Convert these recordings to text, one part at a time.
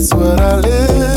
That's what I live.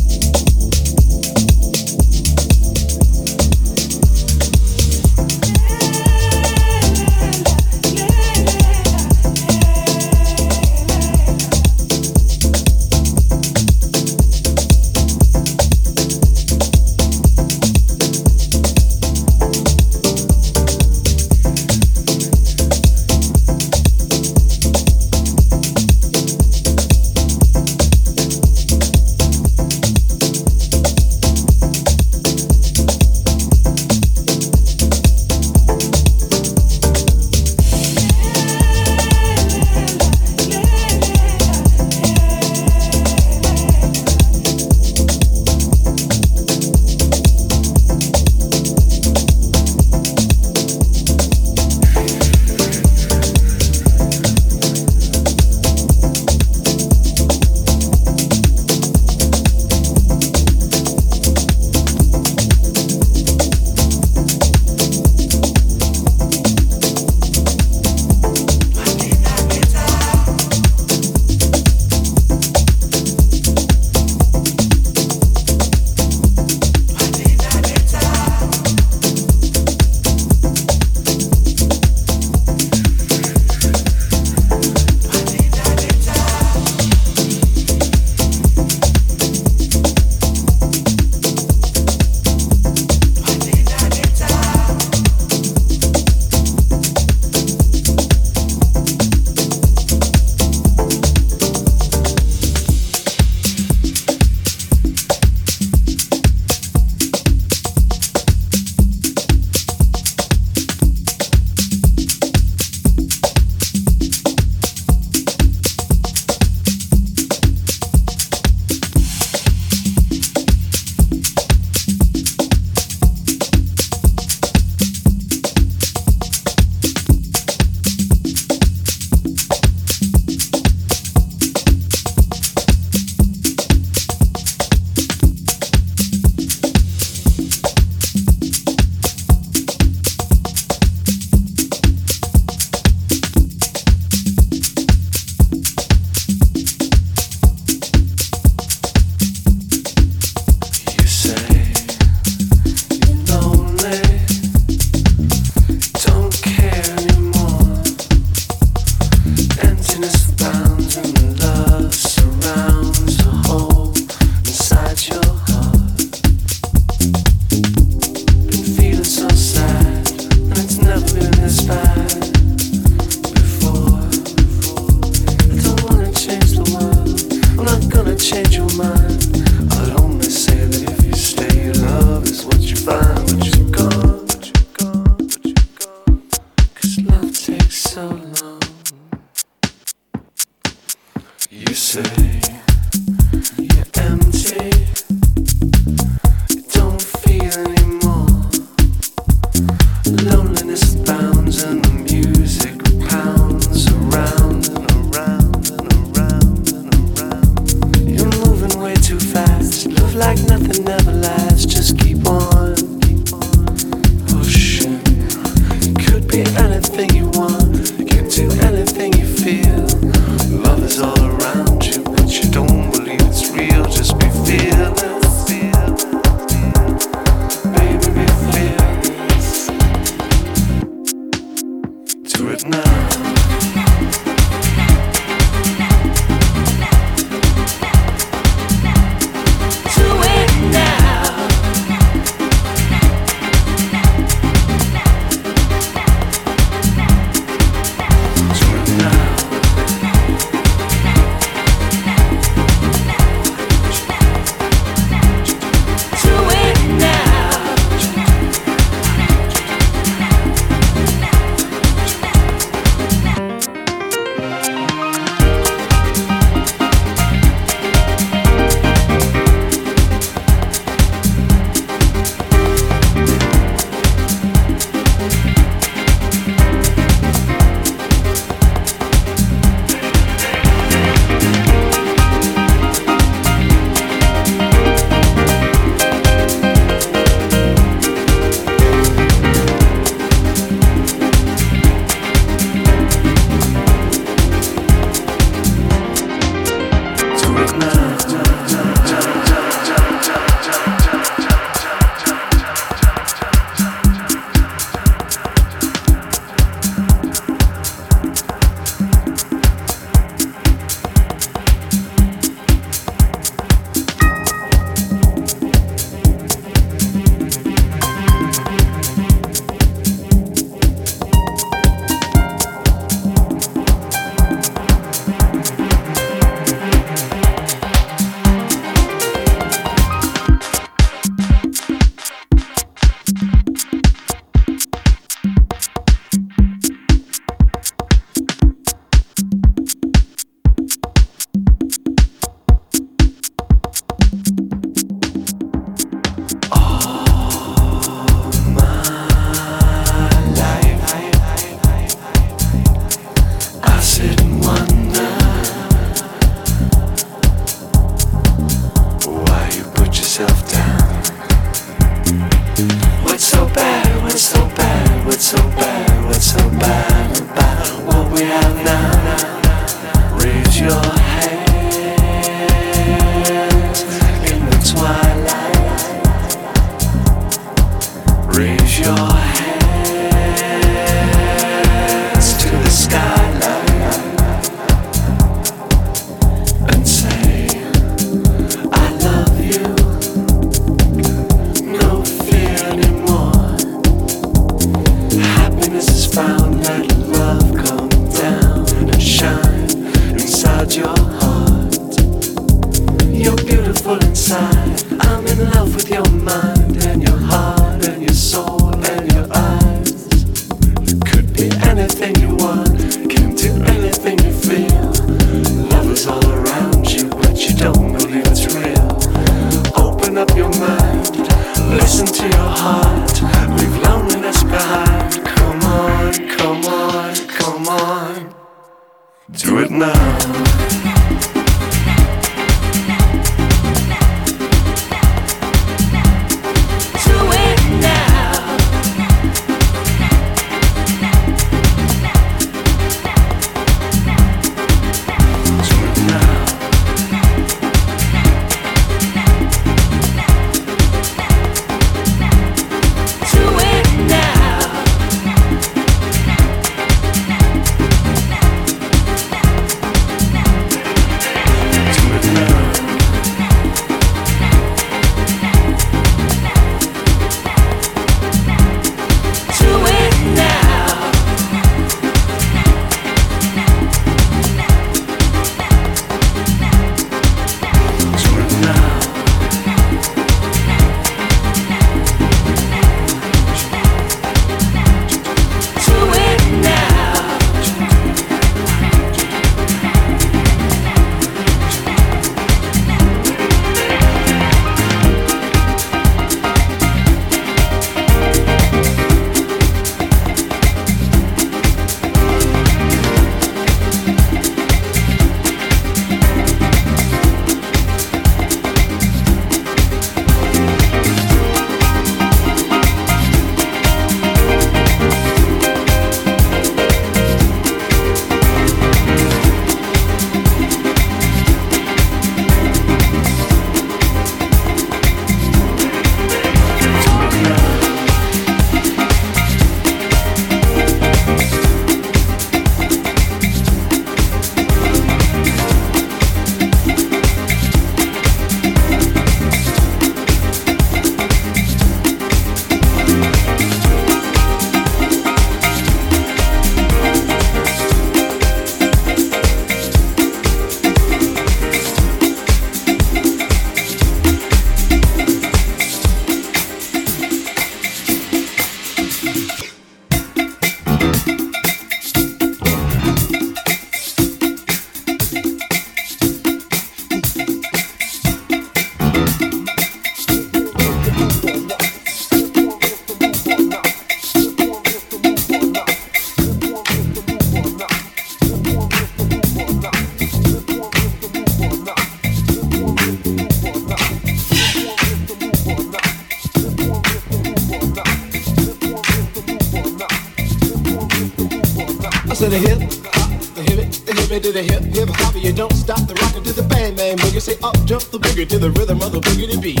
Boogie to the rhythm of the boogie to beat.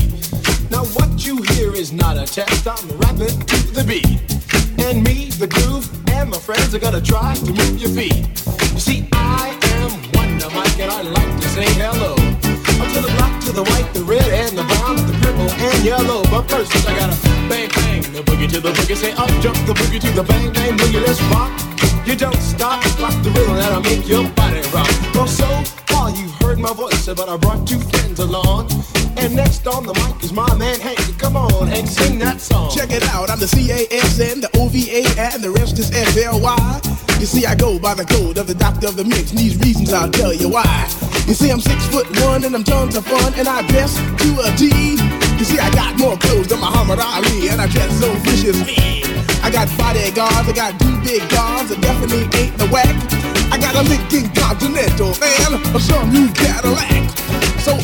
Now what you hear is not a test. I'm rapping to the beat, and me, the groove, and my friends are gonna try to move your feet. You see, I am Wonder Mike, and I like to say hello. Up to the black, to the white, the red, and the brown, the purple, and yellow. But first, I gotta bang bang the boogie to the boogie. Say up jump the boogie to the bang bang boogie. Let's rock. You don't stop, rock the rhythm that'll make your body rock. Well, so far you've heard my voice, but I brought two friends And next on the mic is my man Hank. Come on, Hank, sing that song. Check it out, I'm the C-A-S-N, the O-V-A, and the rest is F-L-Y. You see, I go by the code of the doctor of the mix, and these reasons I'll tell you why. You see, I'm six foot one, and I'm tons of fun, and I dress to a T. You see, I got more clothes than Muhammad Ali, and I dress so viciously. I got bodyguards, I got two big guns, I definitely ain't the whack. I got a Lincoln Continental, man, a some new Cadillac. So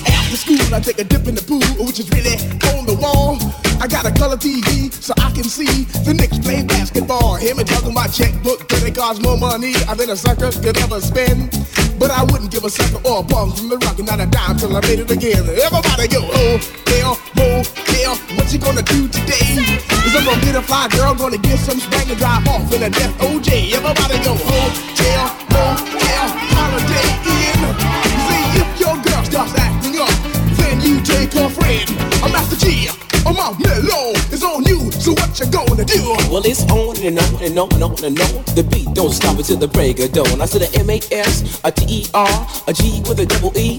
I take a dip in the pool, which is really on the wall. I got a color TV so I can see the Knicks play basketball. Him and talking my checkbook, but it costs more money than a sucker could ever spend. But I wouldn't give a sucker or a bum from the rock and not a dime till I made it again. Everybody go, oh, hell, oh, hell, what you gonna do today? Is I'm gonna get a fly girl, gonna get some spank and drive off in a death OJ. Everybody go, hotel, motel, holiday you friend. I'm Master Gee. I'm out mellow, it's on you, so what you gonna do? Well, it's on and on and on and on and on. The beat don't stop until the break of dawn. I said a M-A-S, a T-E-R, a G with a double E.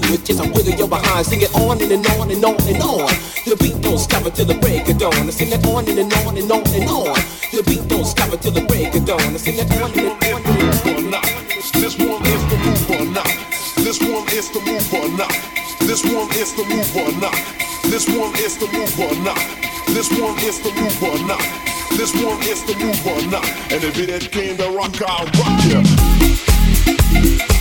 do is just a wiggle your behind. Sing it on and, and on and on and on. The beat don't stop until the break of dawn. I sing it on and, and on and on and on. The beat don't stop until the break of dawn. I sing it on and, on and on. This one is the move or not. This one is the move or not. This one is the move or not. This one is the move or not. This one is the move or not. This one is the move or not. And if it ain't came to rock, I'll rock ya.